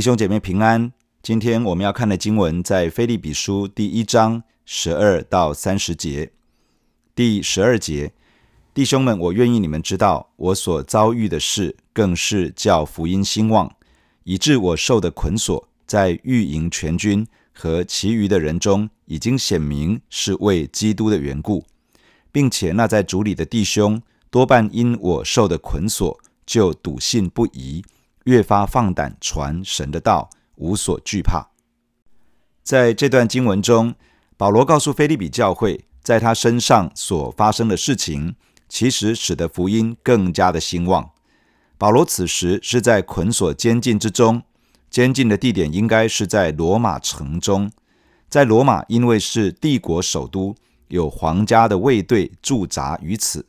弟兄姐妹平安。今天我们要看的经文在腓利比书第一章十二到三十节。第十二节，弟兄们，我愿意你们知道，我所遭遇的事，更是叫福音兴旺，以致我受的捆锁，在御营全军和其余的人中，已经显明是为基督的缘故，并且那在主里的弟兄，多半因我受的捆锁，就笃信不疑。越发放胆传神的道，无所惧怕。在这段经文中，保罗告诉腓利比教会，在他身上所发生的事情，其实使得福音更加的兴旺。保罗此时是在捆锁监禁之中，监禁的地点应该是在罗马城中。在罗马，因为是帝国首都，有皇家的卫队驻扎于此。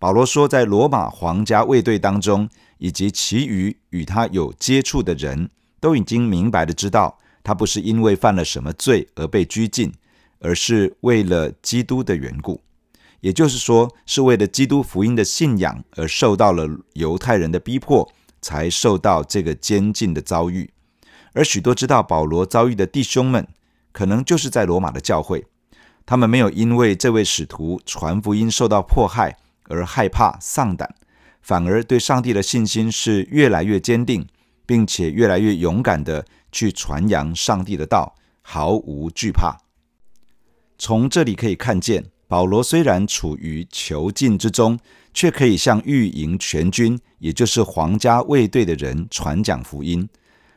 保罗说，在罗马皇家卫队当中，以及其余与他有接触的人都已经明白的知道，他不是因为犯了什么罪而被拘禁，而是为了基督的缘故，也就是说，是为了基督福音的信仰而受到了犹太人的逼迫，才受到这个监禁的遭遇。而许多知道保罗遭遇的弟兄们，可能就是在罗马的教会，他们没有因为这位使徒传福音受到迫害而害怕丧胆。反而对上帝的信心是越来越坚定，并且越来越勇敢地去传扬上帝的道，毫无惧怕。从这里可以看见，保罗虽然处于囚禁之中，却可以向御营全军，也就是皇家卫队的人传讲福音。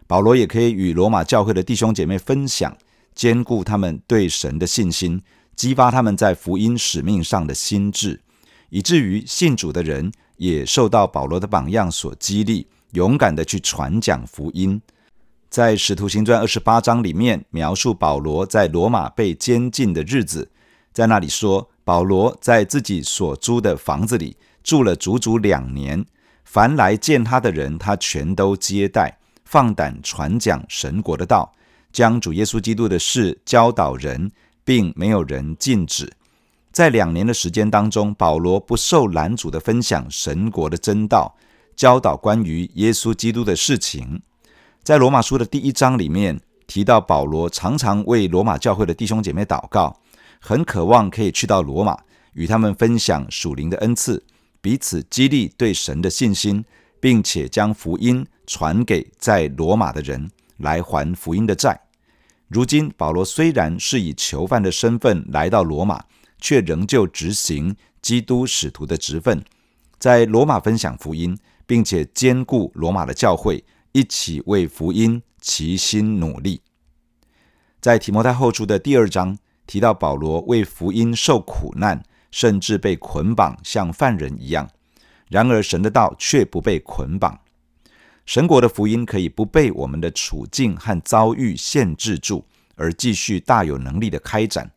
保罗也可以与罗马教会的弟兄姐妹分享，坚固他们对神的信心，激发他们在福音使命上的心志，以至于信主的人。也受到保罗的榜样所激励，勇敢地去传讲福音。在《使徒行传》二十八章里面，描述保罗在罗马被监禁的日子，在那里说，保罗在自己所租的房子里住了足足两年，凡来见他的人，他全都接待，放胆传讲神国的道，将主耶稣基督的事教导人，并没有人禁止。在两年的时间当中，保罗不受拦阻的分享神国的真道，教导关于耶稣基督的事情。在罗马书的第一章里面提到，保罗常常为罗马教会的弟兄姐妹祷告，很渴望可以去到罗马，与他们分享属灵的恩赐，彼此激励对神的信心，并且将福音传给在罗马的人，来还福音的债。如今，保罗虽然是以囚犯的身份来到罗马。却仍旧执行基督使徒的职分，在罗马分享福音，并且兼顾罗马的教会，一起为福音齐心努力。在提摩太后书的第二章提到，保罗为福音受苦难，甚至被捆绑，像犯人一样。然而，神的道却不被捆绑。神国的福音可以不被我们的处境和遭遇限制住，而继续大有能力的开展。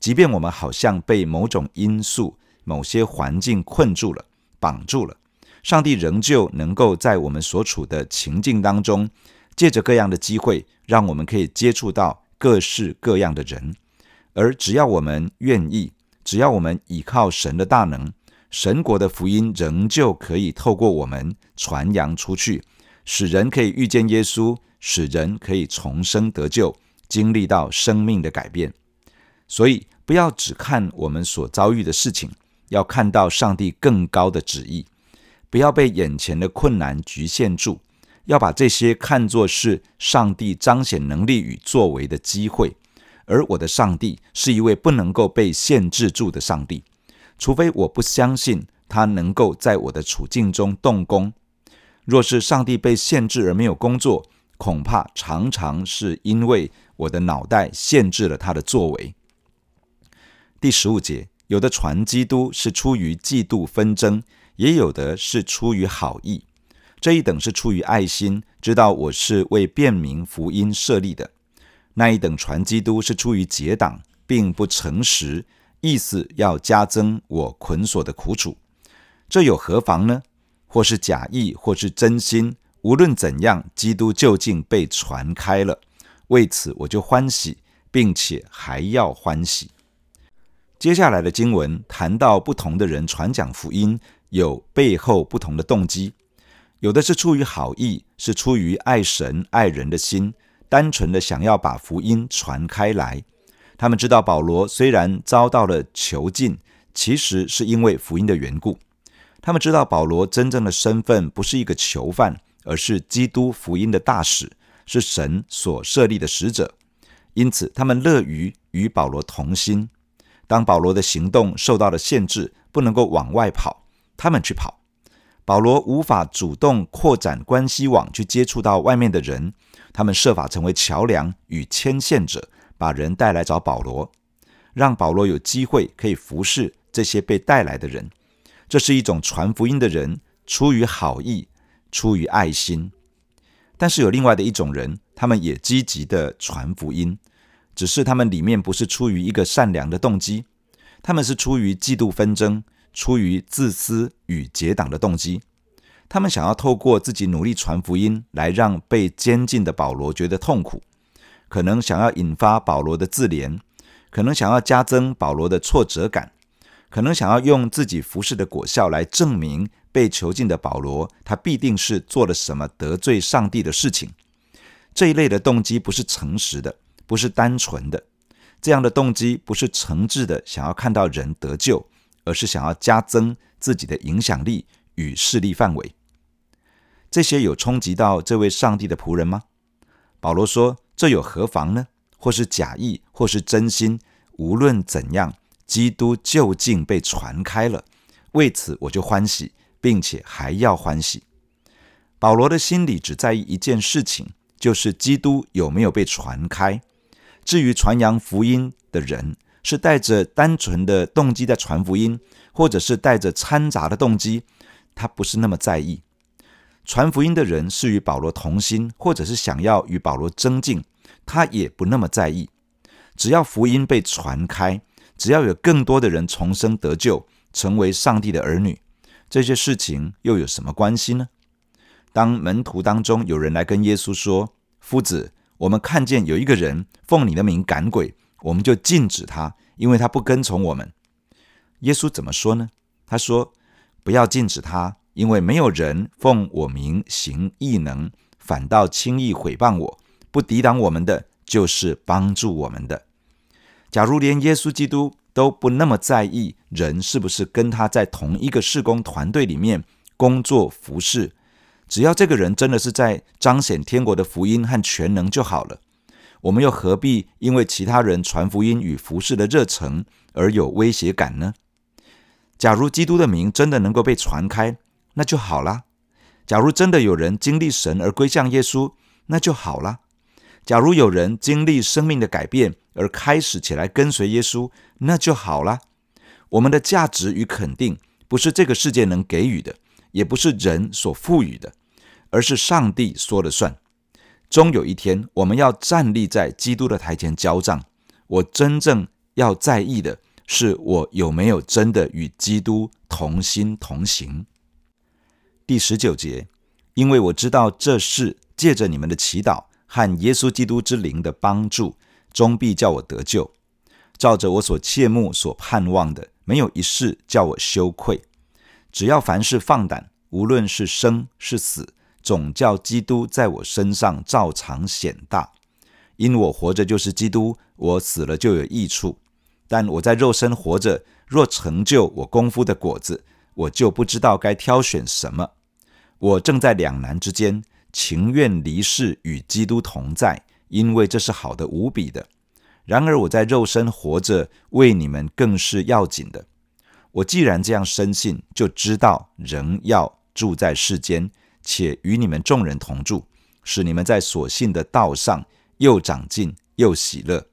即便我们好像被某种因素、某些环境困住了、绑住了，上帝仍旧能够在我们所处的情境当中，借着各样的机会，让我们可以接触到各式各样的人。而只要我们愿意，只要我们倚靠神的大能，神国的福音仍旧可以透过我们传扬出去，使人可以遇见耶稣，使人可以重生得救，经历到生命的改变。所以，不要只看我们所遭遇的事情，要看到上帝更高的旨意。不要被眼前的困难局限住，要把这些看作是上帝彰显能力与作为的机会。而我的上帝是一位不能够被限制住的上帝，除非我不相信他能够在我的处境中动工。若是上帝被限制而没有工作，恐怕常常是因为我的脑袋限制了他的作为。第十五节，有的传基督是出于嫉妒纷争，也有的是出于好意。这一等是出于爱心，知道我是为便民福音设立的；那一等传基督是出于结党，并不诚实，意思要加增我捆锁的苦楚。这有何妨呢？或是假意，或是真心，无论怎样，基督究竟被传开了，为此我就欢喜，并且还要欢喜。接下来的经文谈到不同的人传讲福音，有背后不同的动机。有的是出于好意，是出于爱神爱人的心，单纯的想要把福音传开来。他们知道保罗虽然遭到了囚禁，其实是因为福音的缘故。他们知道保罗真正的身份不是一个囚犯，而是基督福音的大使，是神所设立的使者。因此，他们乐于与保罗同心。当保罗的行动受到了限制，不能够往外跑，他们去跑。保罗无法主动扩展关系网去接触到外面的人，他们设法成为桥梁与牵线者，把人带来找保罗，让保罗有机会可以服侍这些被带来的人。这是一种传福音的人出于好意、出于爱心。但是有另外的一种人，他们也积极的传福音，只是他们里面不是出于一个善良的动机，他们是出于嫉妒纷争。出于自私与结党的动机，他们想要透过自己努力传福音，来让被监禁的保罗觉得痛苦，可能想要引发保罗的自怜，可能想要加增保罗的挫折感，可能想要用自己服侍的果效来证明被囚禁的保罗，他必定是做了什么得罪上帝的事情。这一类的动机不是诚实的，不是单纯的，这样的动机不是诚挚的，想要看到人得救。而是想要加增自己的影响力与势力范围，这些有冲击到这位上帝的仆人吗？保罗说：“这有何妨呢？或是假意，或是真心，无论怎样，基督究竟被传开了，为此我就欢喜，并且还要欢喜。”保罗的心里只在意一件事情，就是基督有没有被传开。至于传扬福音的人，是带着单纯的动机在传福音，或者是带着掺杂的动机，他不是那么在意。传福音的人是与保罗同心，或者是想要与保罗争竞，他也不那么在意。只要福音被传开，只要有更多的人重生得救，成为上帝的儿女，这些事情又有什么关系呢？当门徒当中有人来跟耶稣说：“夫子，我们看见有一个人奉你的名赶鬼。”我们就禁止他，因为他不跟从我们。耶稣怎么说呢？他说：“不要禁止他，因为没有人奉我名行异能，反倒轻易毁谤我，不抵挡我们的，就是帮助我们的。假如连耶稣基督都不那么在意人是不是跟他在同一个事工团队里面工作服侍，只要这个人真的是在彰显天国的福音和全能就好了。”我们又何必因为其他人传福音与服事的热诚而有威胁感呢？假如基督的名真的能够被传开，那就好了；假如真的有人经历神而归向耶稣，那就好了；假如有人经历生命的改变而开始起来跟随耶稣，那就好了。我们的价值与肯定不是这个世界能给予的，也不是人所赋予的，而是上帝说了算。终有一天，我们要站立在基督的台前交账。我真正要在意的是，我有没有真的与基督同心同行。第十九节，因为我知道这事借着你们的祈祷和耶稣基督之灵的帮助，终必叫我得救。照着我所切慕、所盼望的，没有一事叫我羞愧。只要凡事放胆，无论是生是死。总叫基督在我身上照常显大，因我活着就是基督，我死了就有益处。但我在肉身活着，若成就我功夫的果子，我就不知道该挑选什么。我正在两难之间，情愿离世与基督同在，因为这是好的无比的。然而我在肉身活着，为你们更是要紧的。我既然这样深信，就知道人要住在世间。且与你们众人同住，使你们在所信的道上又长进又喜乐，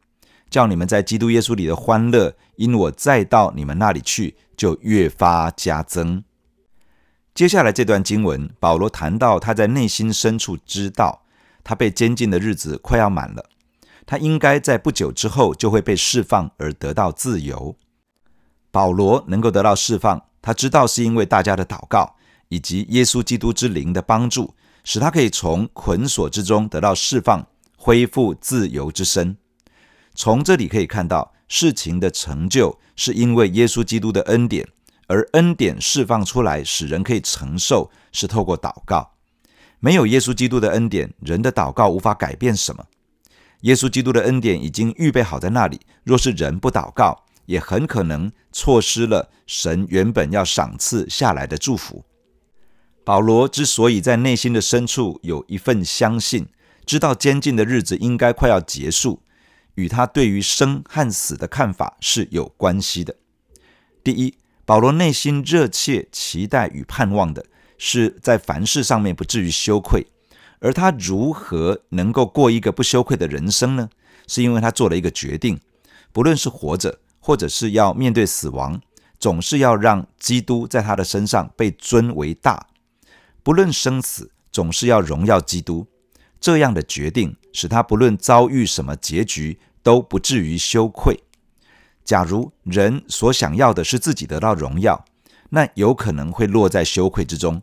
叫你们在基督耶稣里的欢乐，因我再到你们那里去，就越发加增。接下来这段经文，保罗谈到他在内心深处知道，他被监禁的日子快要满了，他应该在不久之后就会被释放而得到自由。保罗能够得到释放，他知道是因为大家的祷告。以及耶稣基督之灵的帮助，使他可以从捆锁之中得到释放，恢复自由之身。从这里可以看到，事情的成就是因为耶稣基督的恩典，而恩典释放出来，使人可以承受，是透过祷告。没有耶稣基督的恩典，人的祷告无法改变什么。耶稣基督的恩典已经预备好在那里，若是人不祷告，也很可能错失了神原本要赏赐下来的祝福。保罗之所以在内心的深处有一份相信，知道监禁的日子应该快要结束，与他对于生和死的看法是有关系的。第一，保罗内心热切期待与盼望的是在凡事上面不至于羞愧，而他如何能够过一个不羞愧的人生呢？是因为他做了一个决定，不论是活着，或者是要面对死亡，总是要让基督在他的身上被尊为大。不论生死，总是要荣耀基督。这样的决定使他不论遭遇什么结局，都不至于羞愧。假如人所想要的是自己得到荣耀，那有可能会落在羞愧之中；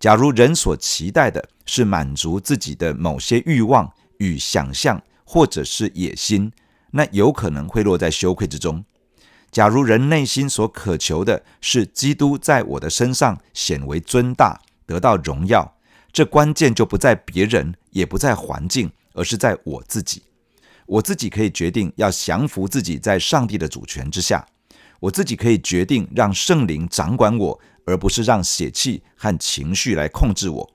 假如人所期待的是满足自己的某些欲望与想象，或者是野心，那有可能会落在羞愧之中；假如人内心所渴求的是基督在我的身上显为尊大，得到荣耀，这关键就不在别人，也不在环境，而是在我自己。我自己可以决定要降服自己在上帝的主权之下，我自己可以决定让圣灵掌管我，而不是让血气和情绪来控制我。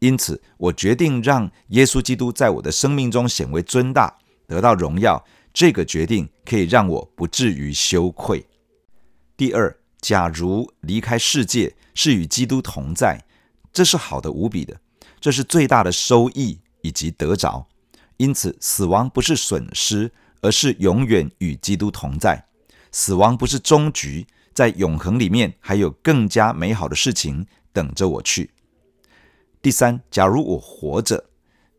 因此，我决定让耶稣基督在我的生命中显为尊大，得到荣耀。这个决定可以让我不至于羞愧。第二，假如离开世界是与基督同在。这是好的无比的，这是最大的收益以及得着。因此，死亡不是损失，而是永远与基督同在。死亡不是终局，在永恒里面还有更加美好的事情等着我去。第三，假如我活着，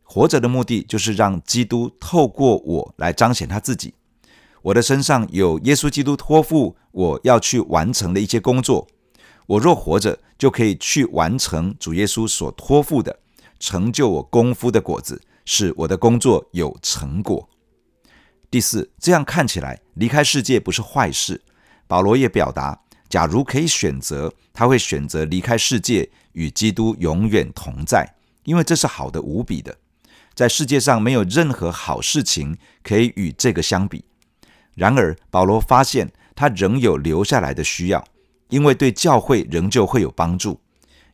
活着的目的就是让基督透过我来彰显他自己。我的身上有耶稣基督托付我要去完成的一些工作。我若活着，就可以去完成主耶稣所托付的，成就我功夫的果子，使我的工作有成果。第四，这样看起来，离开世界不是坏事。保罗也表达，假如可以选择，他会选择离开世界，与基督永远同在，因为这是好的无比的。在世界上没有任何好事情可以与这个相比。然而，保罗发现他仍有留下来的需要。因为对教会仍旧会有帮助，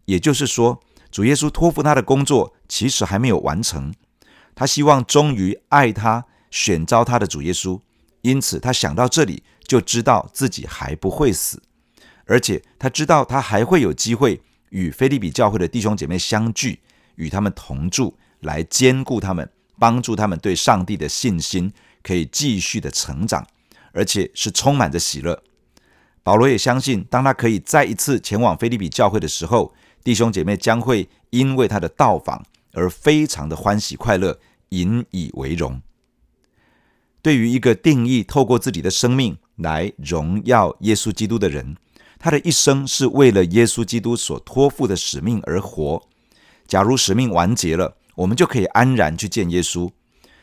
也就是说，主耶稣托付他的工作其实还没有完成。他希望忠于爱他、选召他的主耶稣，因此他想到这里就知道自己还不会死，而且他知道他还会有机会与腓立比教会的弟兄姐妹相聚，与他们同住，来兼顾他们，帮助他们对上帝的信心可以继续的成长，而且是充满着喜乐。保罗也相信，当他可以再一次前往腓立比教会的时候，弟兄姐妹将会因为他的到访而非常的欢喜快乐，引以为荣。对于一个定义透过自己的生命来荣耀耶稣基督的人，他的一生是为了耶稣基督所托付的使命而活。假如使命完结了，我们就可以安然去见耶稣；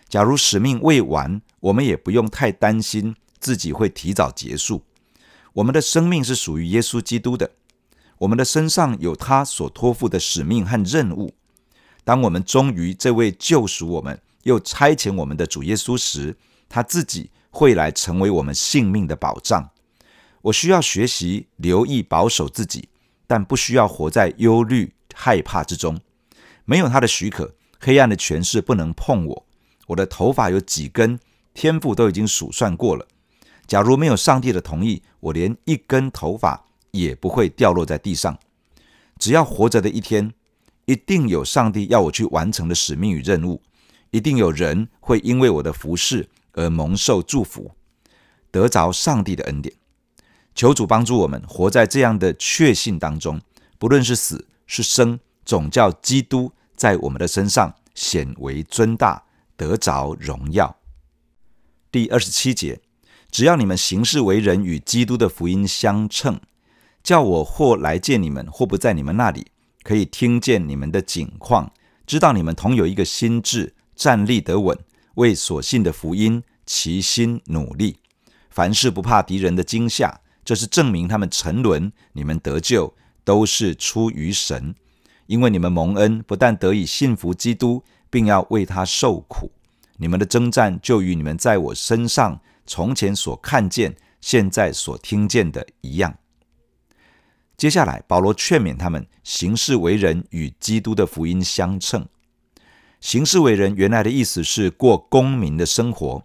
假如使命未完，我们也不用太担心自己会提早结束。我们的生命是属于耶稣基督的，我们的身上有他所托付的使命和任务。当我们忠于这位救赎我们又差遣我们的主耶稣时，他自己会来成为我们性命的保障。我需要学习留意保守自己，但不需要活在忧虑害怕之中。没有他的许可，黑暗的权势不能碰我。我的头发有几根，天父都已经数算过了。假如没有上帝的同意，我连一根头发也不会掉落在地上。只要活着的一天，一定有上帝要我去完成的使命与任务，一定有人会因为我的服事而蒙受祝福，得着上帝的恩典。求主帮助我们活在这样的确信当中，不论是死是生，总叫基督在我们的身上显为尊大，得着荣耀。第二十七节。只要你们行事为人与基督的福音相称，叫我或来见你们，或不在你们那里，可以听见你们的景况，知道你们同有一个心志，站立得稳，为所信的福音齐心努力，凡事不怕敌人的惊吓，这是证明他们沉沦，你们得救都是出于神，因为你们蒙恩，不但得以信服基督，并要为他受苦。你们的征战就与你们在我身上从前所看见、现在所听见的一样。接下来，保罗劝勉他们行事为人与基督的福音相称。行事为人原来的意思是过公民的生活。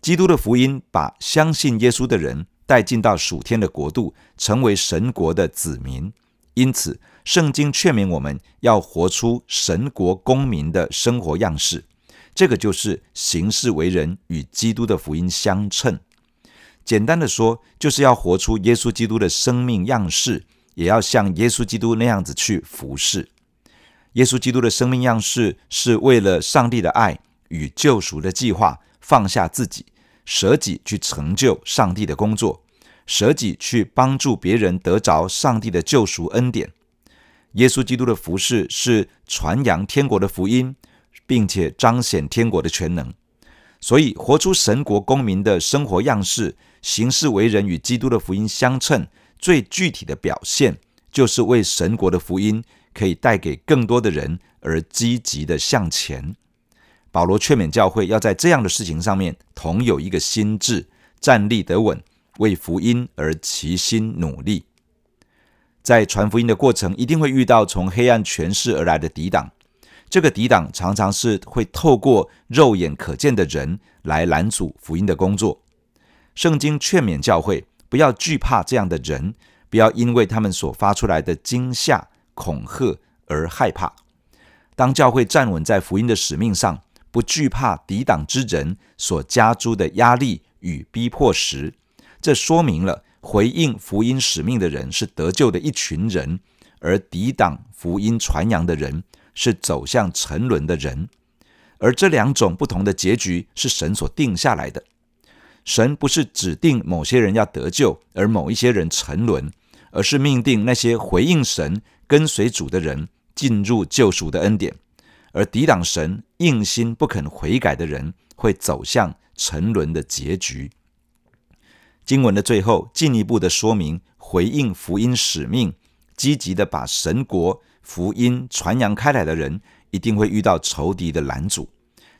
基督的福音把相信耶稣的人带进到属天的国度，成为神国的子民。因此，圣经劝勉我们要活出神国公民的生活样式。这个就是行事为人与基督的福音相称。简单的说，就是要活出耶稣基督的生命样式。也要像耶稣基督那样子去服侍。耶稣基督的生命样式是为了上帝的爱与救赎的计划，放下自己，舍己去成就上帝的工作，舍己去帮助别人得着上帝的救赎恩典。耶稣基督的服饰是传扬天国的福音，并且彰显天国的全能。所以，活出神国公民的生活样式，行事为人与基督的福音相称。最具体的表现，就是为神国的福音可以带给更多的人而积极的向前。保罗劝勉教会要在这样的事情上面同有一个心智，站立得稳，为福音而齐心努力。在传福音的过程，一定会遇到从黑暗权势而来的抵挡。这个抵挡常常是会透过肉眼可见的人来拦阻福音的工作。圣经劝勉教会。不要惧怕这样的人，不要因为他们所发出来的惊吓、恐吓而害怕。当教会站稳在福音的使命上，不惧怕抵挡之人所加诸的压力与逼迫时，这说明了回应福音使命的人是得救的一群人，而抵挡福音传扬的人是走向沉沦的人。而这两种不同的结局是神所定下来的。神不是指定某些人要得救，而某一些人沉沦，而是命定那些回应神、跟随主的人进入救赎的恩典，而抵挡神、硬心不肯悔改的人会走向沉沦的结局。经文的最后进一步的说明，回应福音使命、积极的把神国福音传扬开来的人，一定会遇到仇敌的拦阻。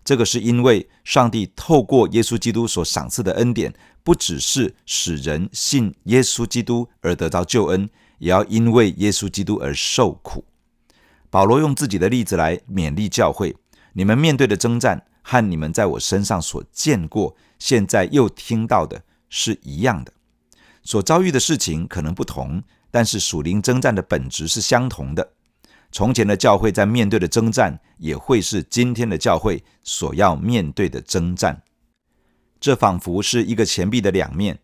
这个是因为上帝透过耶稣基督所赏赐的恩典，不只是使人信耶稣基督而得到救恩，也要因为耶稣基督而受苦。保罗用自己的例子来勉励教会：你们面对的征战和你们在我身上所见过、现在又听到的是一样的。所遭遇的事情可能不同，但是属灵征战的本质是相同的。从前的教会在面对的征战，也会是今天的教会所要面对的征战。这仿佛是一个钱币的两面。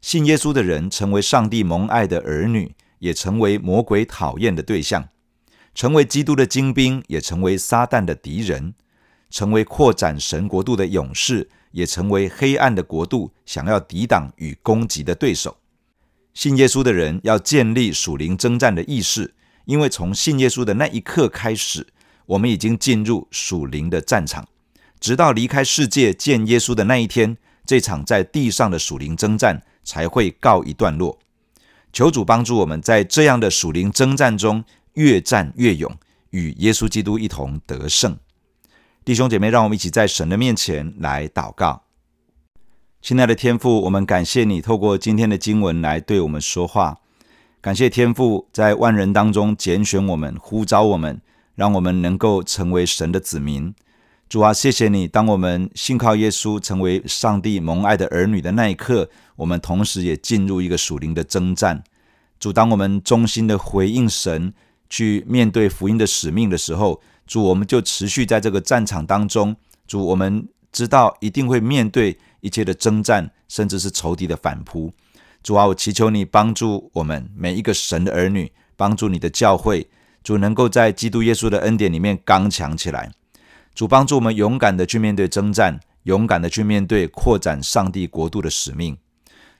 信耶稣的人成为上帝蒙爱的儿女，也成为魔鬼讨厌的对象；成为基督的精兵，也成为撒旦的敌人；成为扩展神国度的勇士，也成为黑暗的国度想要抵挡与攻击的对手。信耶稣的人要建立属灵征战的意识。因为从信耶稣的那一刻开始，我们已经进入属灵的战场，直到离开世界见耶稣的那一天，这场在地上的属灵征战才会告一段落。求主帮助我们在这样的属灵征战中越战越勇，与耶稣基督一同得胜。弟兄姐妹，让我们一起在神的面前来祷告。亲爱的天父，我们感谢你透过今天的经文来对我们说话。感谢天父在万人当中拣选我们，呼召我们，让我们能够成为神的子民。主啊，谢谢你！当我们信靠耶稣，成为上帝蒙爱的儿女的那一刻，我们同时也进入一个属灵的征战。主，当我们忠心的回应神，去面对福音的使命的时候，主，我们就持续在这个战场当中。主，我们知道一定会面对一切的征战，甚至是仇敌的反扑。主啊，我祈求你帮助我们每一个神的儿女，帮助你的教会，主能够在基督耶稣的恩典里面刚强起来。主帮助我们勇敢的去面对征战，勇敢的去面对扩展上帝国度的使命。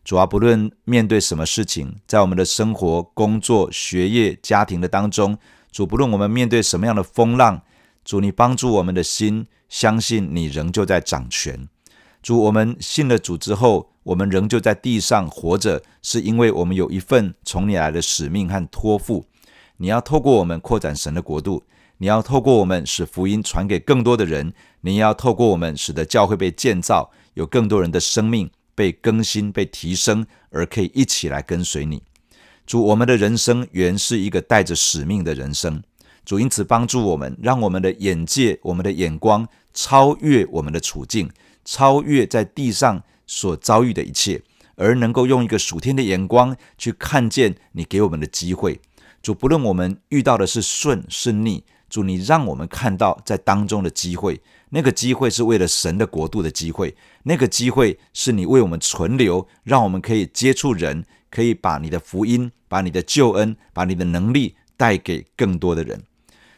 主啊，不论面对什么事情，在我们的生活、工作、学业、家庭的当中，主不论我们面对什么样的风浪，主你帮助我们的心，相信你仍旧在掌权。主，我们信了主之后。我们仍旧在地上活着，是因为我们有一份从你来的使命和托付。你要透过我们扩展神的国度，你要透过我们使福音传给更多的人，你要透过我们使得教会被建造，有更多人的生命被更新、被提升，而可以一起来跟随你。主，我们的人生原是一个带着使命的人生。主因此帮助我们，让我们的眼界、我们的眼光超越我们的处境，超越在地上所遭遇的一切，而能够用一个属天的眼光去看见你给我们的机会。主，不论我们遇到的是顺是逆，主你让我们看到在当中的机会，那个机会是为了神的国度的机会，那个机会是你为我们存留，让我们可以接触人，可以把你的福音、把你的救恩、把你的能力带给更多的人。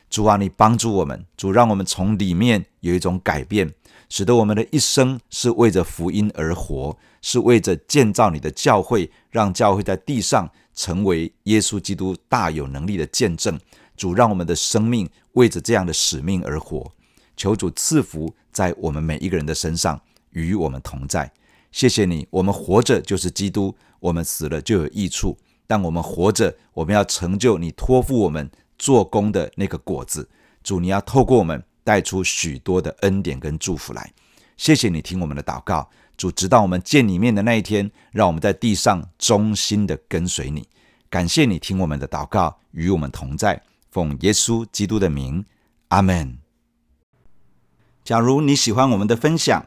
主啊，你帮助我们，主让我们从里面有一种改变，使得我们的一生是为着福音而活，是为着建造你的教会，让教会在地上成为耶稣基督大有能力的见证。主让我们的生命为着这样的使命而活，求主赐福在我们每一个人的身上，与我们同在。谢谢你，我们活着就是基督，我们死了就有益处。但我们活着，我们要成就你托付我们。做工的那个果子，主，你要透过我们带出许多的恩典跟祝福来。谢谢你听我们的祷告，主，直到我们见你面的那一天，让我们在地上忠心的跟随你。感谢你听我们的祷告，与我们同在，奉耶稣基督的名，阿门。假如你喜欢我们的分享，